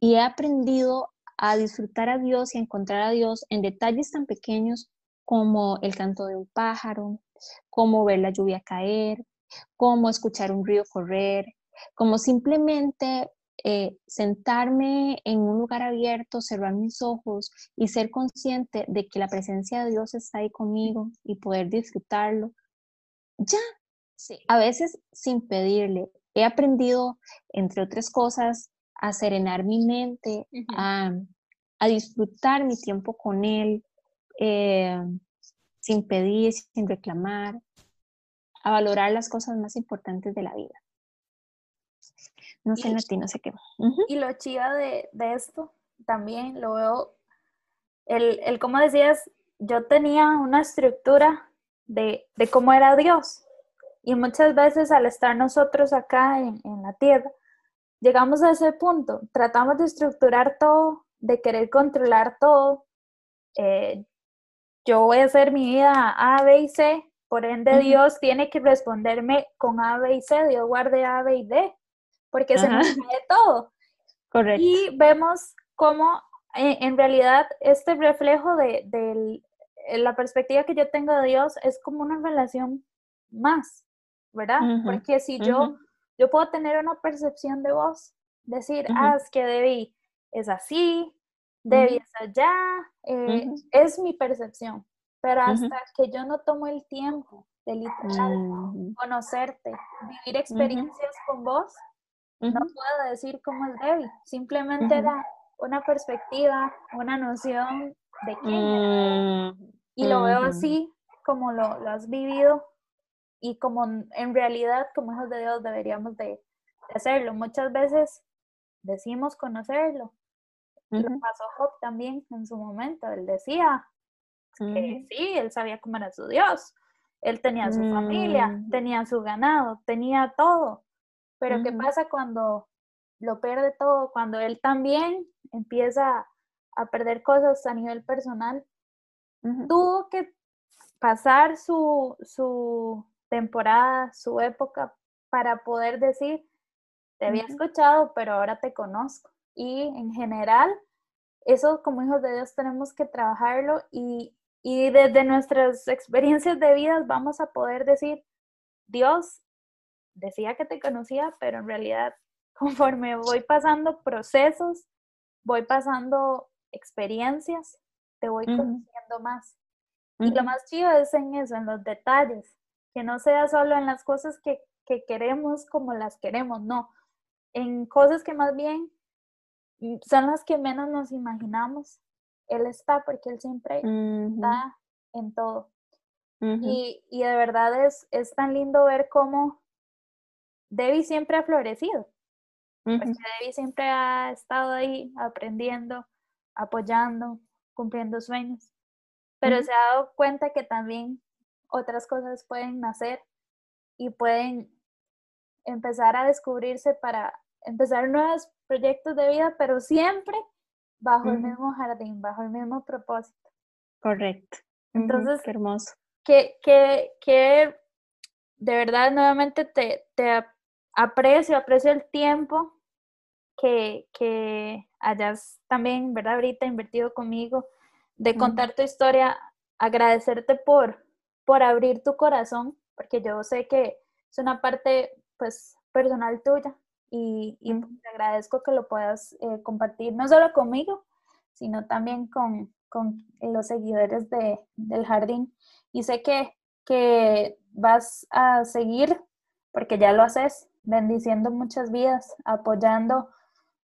Y he aprendido a disfrutar a Dios y a encontrar a Dios en detalles tan pequeños como el canto de un pájaro, como ver la lluvia caer, como escuchar un río correr, como simplemente eh, sentarme en un lugar abierto, cerrar mis ojos y ser consciente de que la presencia de Dios está ahí conmigo y poder disfrutarlo. Ya, sí. a veces sin pedirle. He aprendido, entre otras cosas, a serenar mi mente, a, disfrutar mi tiempo con Él, eh, sin pedir, sin reclamar, a valorar las cosas más importantes de la vida. No sé, Nati, no sé qué. Y lo chido de, esto también lo veo, el, el como decías, yo tenía una estructura de, cómo era Dios. Y muchas veces al estar nosotros acá en, la tierra, llegamos a ese punto, tratamos de estructurar todo, de querer controlar todo. Eh, yo voy a hacer mi vida A, B y C, por ende, Dios tiene que responderme con A, B y C. Dios guarde A, B y D, porque se nos cae todo. Correcto. Y vemos cómo eh, en realidad este reflejo de, eh, la perspectiva que yo tengo de Dios es como una relación más, ¿verdad? Porque si yo, yo puedo tener una percepción de vos, decir, ah, es que Debbie es así, Debbie es allá, eh, es mi percepción. Pero hasta que yo no tomo el tiempo de literal mm. conocerte, vivir experiencias con vos, no puedo decir cómo es débil. Simplemente era una perspectiva, una noción de quién mm. Y lo veo así, como lo, has vivido y como en realidad como hijos de Dios deberíamos de, hacerlo. Muchas veces decimos conocerlo. Lo pasó Job también en su momento. Él decía, sí, él sabía cómo era su Dios. Él tenía su familia, mm. tenía su ganado, tenía todo. Pero ¿qué pasa cuando lo pierde todo? Cuando él también empieza a perder cosas a nivel personal. Tuvo que pasar su, su temporada, su época, para poder decir, te había escuchado, pero ahora te conozco. Y en general, eso como hijos de Dios tenemos que trabajarlo y, y desde nuestras experiencias de vida vamos a poder decir, Dios decía que te conocía, pero en realidad conforme voy pasando procesos, voy pasando experiencias, te voy conociendo más. Y lo más chido es en eso, en los detalles, que no sea solo en las cosas que, que queremos como las queremos, no, en cosas que más bien son las que menos nos imaginamos él está porque Él siempre está en todo. y, de verdad es, es tan lindo ver cómo Debbie siempre ha florecido. Porque Debbie siempre ha estado ahí aprendiendo, apoyando, cumpliendo sueños. Pero se ha dado cuenta que también otras cosas pueden nacer y pueden empezar a descubrirse para empezar nuevos proyectos de vida, pero siempre bajo el mismo jardín, bajo el mismo propósito. Correcto. Entonces, Qué hermoso. Que, que, que de verdad nuevamente te, te aprecio, aprecio el tiempo que, que hayas también, ¿verdad? Ahorita invertido conmigo, de contar tu historia, agradecerte por, por abrir tu corazón, porque yo sé que es una parte, pues, personal tuya, y, te agradezco que lo puedas eh, compartir no solo conmigo, sino también con, los seguidores de, del jardín. Y sé que, que vas a seguir porque ya lo haces, bendiciendo muchas vidas, apoyando,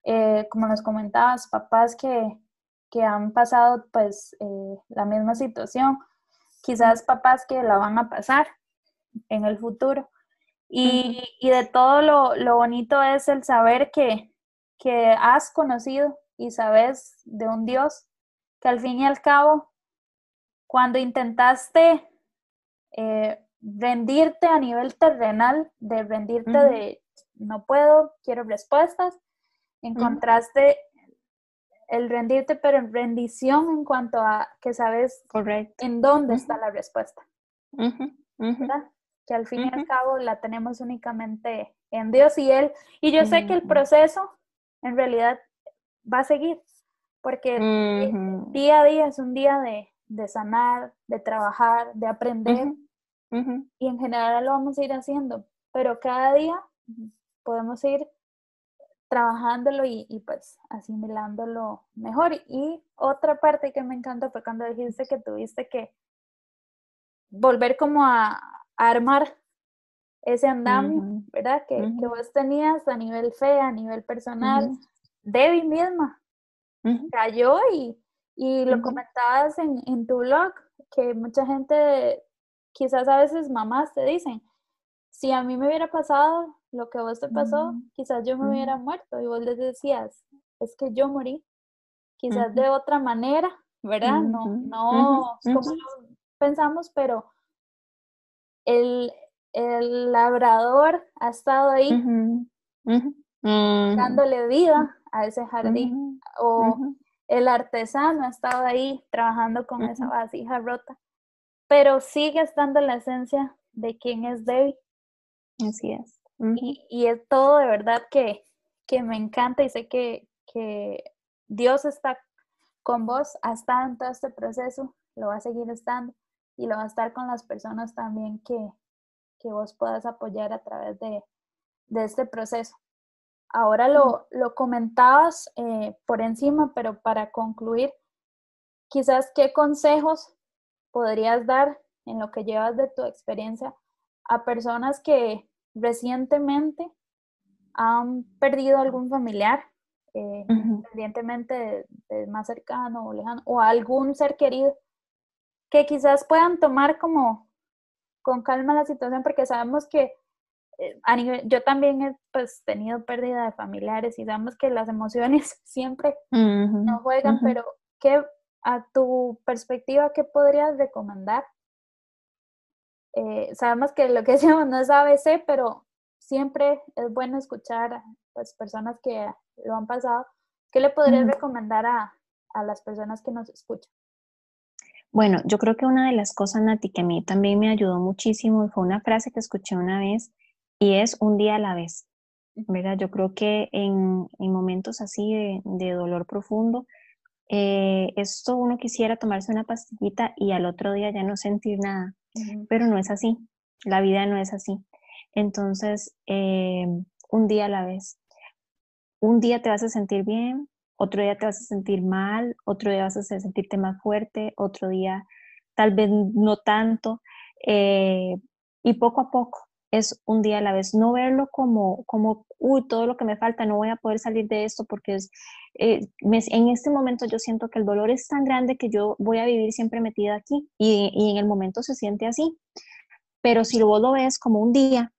eh, como nos comentabas, papás que, que han pasado pues eh, la misma situación, quizás papás que la van a pasar en el futuro. Y, y de todo lo, lo, bonito es el saber que, que has conocido y sabes de un Dios que al fin y al cabo, cuando intentaste eh, rendirte a nivel terrenal, de rendirte de no puedo, quiero respuestas, encontraste el rendirte, pero en rendición en cuanto a que sabes en dónde está la respuesta. Que al fin y al cabo la tenemos únicamente en Dios y Él. Y yo sé que el proceso en realidad va a seguir, porque día a día es un día de, de sanar, de trabajar, de aprender. Y en general lo vamos a ir haciendo, pero cada día podemos ir trabajándolo y, pues asimilándolo mejor. Y otra parte que me encantó fue cuando dijiste que tuviste que volver como a, armar ese andamio, ¿verdad? Que, que, vos tenías a nivel fe, a nivel personal, Debbie misma cayó y, y lo comentabas en, en, tu blog, que mucha gente, quizás a veces mamás te dicen, si a mí me hubiera pasado lo que a vos te pasó, quizás yo me hubiera muerto y vos les decías, es que yo morí, quizás de otra manera, ¿verdad? No, no como pensamos, pero el, el labrador ha estado ahí dándole vida a ese jardín o el artesano ha estado ahí trabajando con esa vasija rota, pero sigue estando la esencia de quién es Debbie. Así es. Y, es todo de verdad que, que me encanta y sé que, que, Dios está con vos, ha estado en todo este proceso, lo va a seguir estando y lo va a estar con las personas también que, que vos puedas apoyar a través de, de este proceso. Ahora lo, lo comentabas eh, por encima, pero para concluir, quizás qué consejos podrías dar en lo que llevas de tu experiencia a personas que, recientemente han perdido algún familiar, eh, independientemente de, más cercano o lejano, o algún ser querido, que quizás puedan tomar como con calma la situación, porque sabemos que eh, a nivel, yo también he pues, tenido pérdida de familiares y sabemos que las emociones siempre no juegan, pero ¿qué, a tu perspectiva, ¿qué podrías recomendar eh, sabemos que lo que decíamos no es ABC, pero siempre es bueno escuchar a las personas que lo han pasado. ¿Qué le podrías recomendar a, a, las personas que nos escuchan? Bueno, yo creo que una de las cosas, Nati, que a mí también me ayudó muchísimo fue una frase que escuché una vez y es un día a la vez. ¿verdad? Yo creo que en, en momentos así de, de dolor profundo, eh, esto uno quisiera tomarse una pastillita y al otro día ya no sentir nada pero no es así, la vida no es así. Entonces, eh, un día a la vez. Un día te vas a sentir bien, otro día te vas a sentir mal, otro día vas a sentirte más fuerte, otro día tal vez no tanto. Eh, y poco a poco es un día a la vez. No verlo como, como, uy, todo lo que me falta, no voy a poder salir de esto porque es, eh, en este momento yo siento que el dolor es tan grande que yo voy a vivir siempre metida aquí y, y en el momento se siente así. Pero si vos lo ves como un día,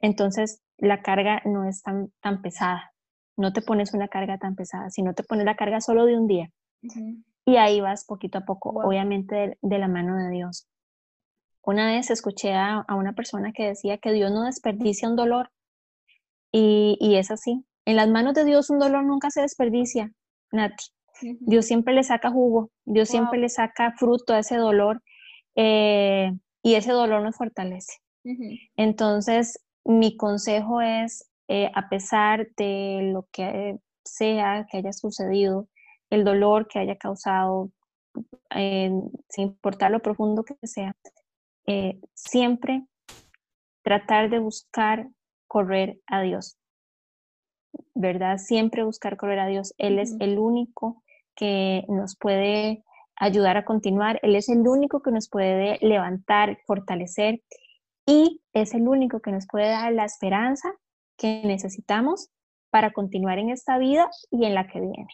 entonces la carga no es tan, tan pesada. No te pones una carga tan pesada, sino te pones la carga solo de un día. Y ahí vas poquito a poco, obviamente de, la mano de Dios. Una vez escuché a, a, una persona que decía que Dios no desperdicia un dolor y, y es así. En las manos de Dios un dolor nunca se desperdicia, Nati. Dios siempre le saca jugo, Dios siempre le saca fruto a ese dolor eh, y ese dolor nos fortalece. Entonces, mi consejo es, eh, a pesar de lo que sea que haya sucedido, el dolor que haya causado, eh, sin importar lo profundo que sea, siempre tratar de buscar correr a Dios. ¿verdad? Siempre buscar correr a Dios. Él es el único que nos puede ayudar a continuar. Él es el único que nos puede levantar, fortalecer. y es el único que nos puede dar la esperanza que necesitamos para continuar en esta vida y en la que viene.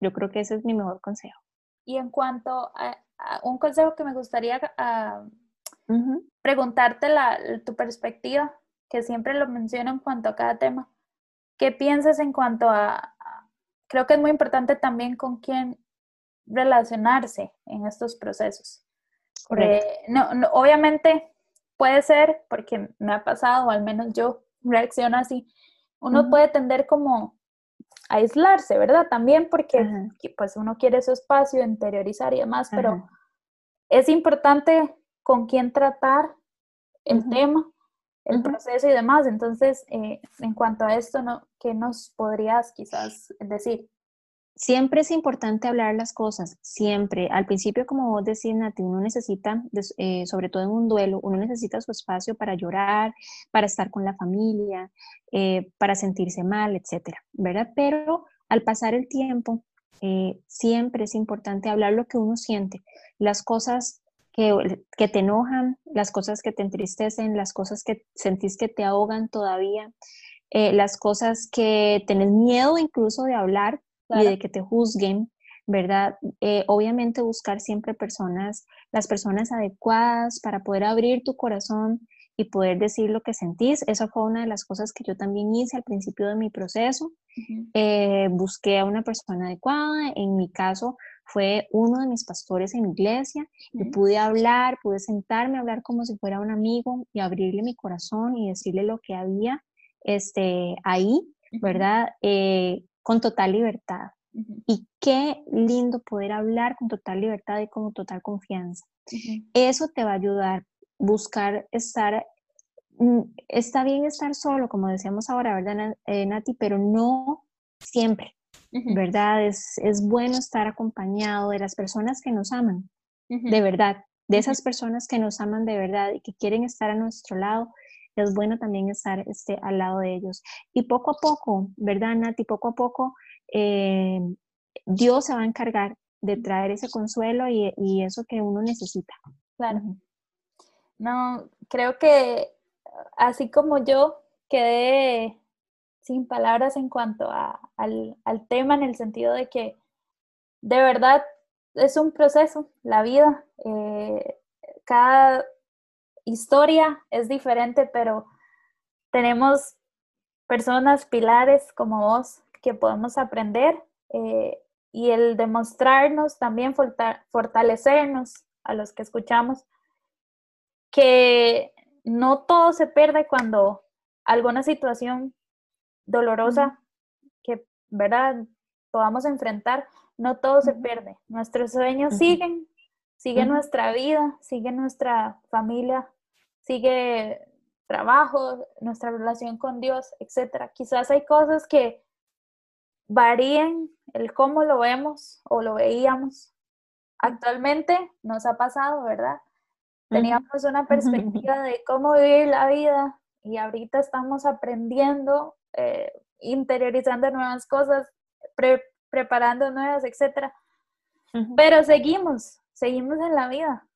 Yo creo que ese es mi mejor consejo. Y en cuanto a, un consejo que me gustaría preguntarte la, tu perspectiva, que siempre lo menciono en cuanto a cada tema, ¿qué piensas en cuanto a, creo que es muy importante también con quién relacionarse en estos procesos? Eh, no, obviamente puede ser, porque me ha pasado, o al menos yo reacciono así, uno puede tender como a aislarse, ¿verdad? También porque pues uno quiere su espacio, interiorizar y demás, pero es importante con quién tratar el tema, el proceso y demás. Entonces, eh, en cuanto a esto, ¿no? ¿qué nos podrías quizás decir? Siempre es importante hablar las cosas, siempre. Al principio, como vos decís, Nati, uno necesita, eh, sobre todo en un duelo, uno necesita su espacio para llorar, para estar con la familia, eh, para sentirse mal, etcétera, ¿verdad? Pero al pasar el tiempo, eh, siempre es importante hablar lo que uno siente, las cosas que, que, te enojan, las cosas que te entristecen, las cosas que sentís que te ahogan todavía, las cosas que tenés miedo incluso de hablar y de que te juzguen, ¿verdad? Eh, obviamente buscar siempre personas, las personas adecuadas para poder abrir tu corazón y poder decir lo que sentís. Esa fue una de las cosas que yo también hice al principio de mi proceso. Eh, busqué a una persona adecuada. En mi caso fue uno de mis pastores en mi iglesia y pude hablar, pude sentarme a hablar como si fuera un amigo y abrirle mi corazón y decirle lo que había este, ahí, ¿verdad? Eh, con total libertad. Y qué lindo poder hablar con total libertad y con total confianza. Eso te va a ayudar, buscar estar, mm, está bien estar solo, como decíamos ahora, ¿verdad, eh, Nati? Pero no siempre, ¿verdad? Es, es bueno estar acompañado de las personas que nos aman, de verdad, de esas personas que nos aman de verdad y que quieren estar a nuestro lado es bueno también estar este, al lado de ellos. Y poco a poco, ¿verdad, Nati? Poco a poco, eh, Dios se va a encargar de traer ese consuelo y, eso que uno necesita. Claro. No, creo que así como yo quedé sin palabras en cuanto al, tema, en el sentido de que de verdad es un proceso, la vida. Eh, cada historia es diferente, pero tenemos personas, pilares como vos, que podemos aprender eh, y el demostrarnos, también fortalecernos a los que escuchamos, que no todo se pierde cuando alguna situación dolorosa que, ¿verdad?, podamos enfrentar, no todo se pierde. Nuestros sueños siguen, sigue nuestra vida, sigue nuestra familia, sigue trabajo, nuestra relación con Dios, etcétera. Quizás hay cosas que varíen el cómo lo vemos o lo veíamos. Actualmente nos ha pasado, ¿verdad? Teníamos una perspectiva de cómo vivir la vida y ahorita estamos aprendiendo, eh, interiorizando nuevas cosas, preparando nuevas, etcétera. Pero seguimos, seguimos en la vida.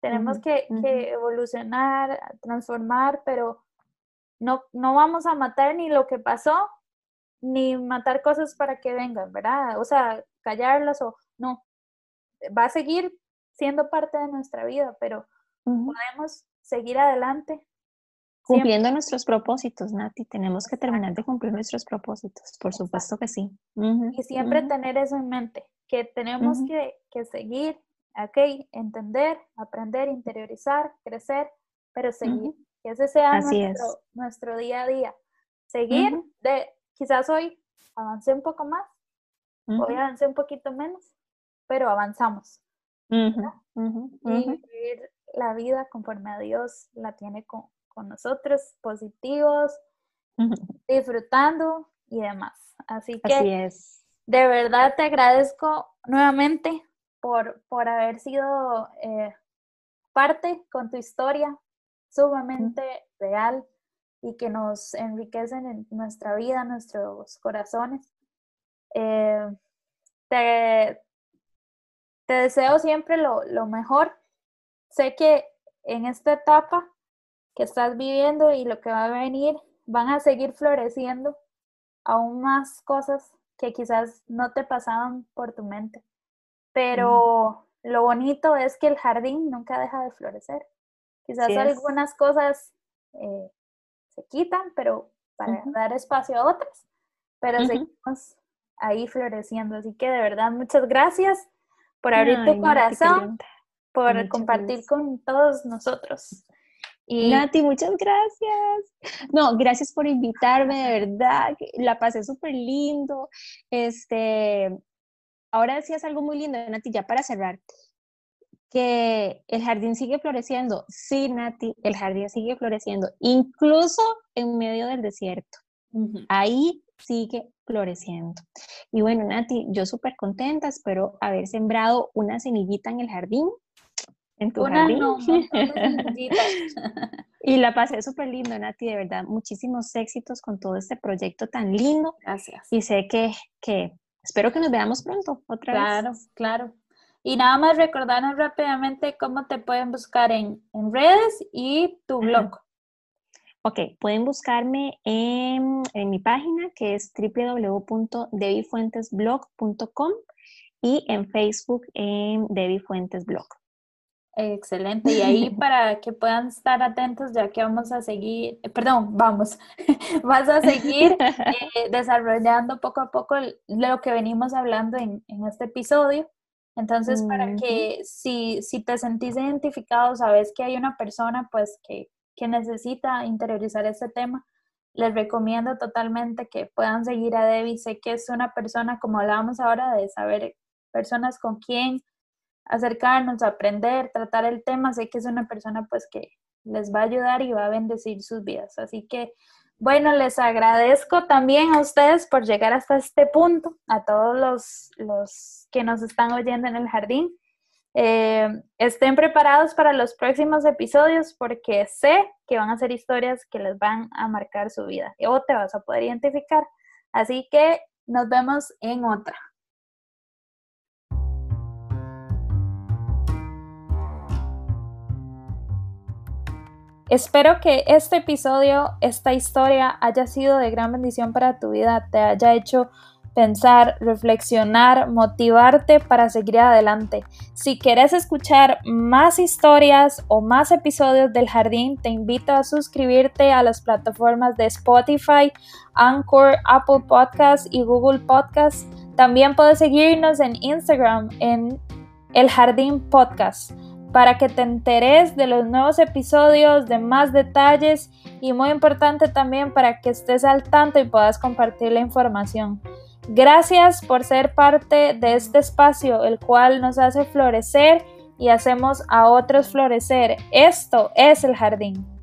Tenemos que, evolucionar, transformar, pero no, no vamos a matar ni lo que pasó, ni matar cosas para que vengan, ¿verdad? O sea, callarlas o no. Va a seguir siendo parte de nuestra vida, pero podemos seguir adelante. Cumpliendo nuestros propósitos, Nati. Tenemos que terminar de cumplir nuestros propósitos, por supuesto que sí. y siempre tener eso en mente, que tenemos que, que seguir ¿ok? Entender, aprender, interiorizar, crecer, pero seguir. Que ese sea nuestro, nuestro, día a día. Seguir, de quizás hoy avancé un poco más, hoy avancé un poquito menos, pero avanzamos. Y vivir la vida conforme a Dios la tiene con, con nosotros, positivos, disfrutando y demás. Así que es. de verdad te agradezco nuevamente por, por haber sido eh, parte con tu historia sumamente real y que nos enriquecen en nuestra vida, nuestros corazones. Eh, te, te, deseo siempre lo, lo, mejor. Sé que en esta etapa que estás viviendo y lo que va a venir, van a seguir floreciendo aún más cosas que quizás no te pasaban por tu mente. Pero lo bonito es que el jardín nunca deja de florecer. Quizás algunas cosas eh, se quitan, pero para dar espacio a otras, pero seguimos ahí floreciendo. Así que de verdad, muchas gracias por abrir tu corazón, por compartir con todos nosotros. Y... Nati, muchas gracias. No, gracias por invitarme, de verdad. La pasé súper lindo. Este, ahora decías algo muy lindo, Nati, ya para cerrar, que el jardín sigue floreciendo. Sí, Nati, el jardín sigue floreciendo, incluso en medio del desierto. Ahí sigue floreciendo. Y bueno, Nati, yo súper contenta, espero haber sembrado una semillita en el jardín, en tu jardín. y la pasé súper lindo, Nati, de verdad. Muchísimos éxitos con todo este proyecto tan lindo. Gracias. Y sé que, que espero que nos veamos pronto otra vez. Claro, claro. Y nada más recordarnos rápidamente cómo te pueden buscar en, redes y tu blog. Ok, pueden buscarme en, mi página que es www.debifuentesblog.com y en Facebook en Debbie Fuentes Blog. Excelente. Y ahí para que puedan estar atentos, ya que vamos a seguir, eh, perdón, vamos, vas a seguir eh, desarrollando poco a poco lo que venimos hablando en, en este episodio. Entonces, para que si, si te sentís identificado, sabes que hay una persona pues que, que necesita interiorizar este tema, les recomiendo totalmente que puedan seguir a Debbie. Sé que es una persona, como hablábamos ahora, de saber personas con quién acercarnos, aprender, tratar el tema. Sé que es una persona pues que les va a ayudar y va a bendecir sus vidas. Así que bueno, les agradezco también a ustedes por llegar hasta este punto, a todos los, que nos están oyendo en el jardín. Eh, estén preparados para los próximos episodios porque sé que van a ser historias que les van a marcar su vida o te vas a poder identificar. Así que nos vemos en otra. Espero que este episodio, esta historia haya sido de gran bendición para tu vida, te haya hecho pensar, reflexionar, motivarte para seguir adelante. Si quieres escuchar más historias o más episodios del jardín, te invito a suscribirte a las plataformas de Spotify, Anchor, Apple Podcasts y Google Podcasts. También puedes seguirnos en Instagram en El Jardín Podcast para que te enteres de los nuevos episodios, de más detalles y muy importante también para que estés al tanto y puedas compartir la información. Gracias por ser parte de este espacio, el cual nos hace florecer y hacemos a otros florecer. Esto es el jardín.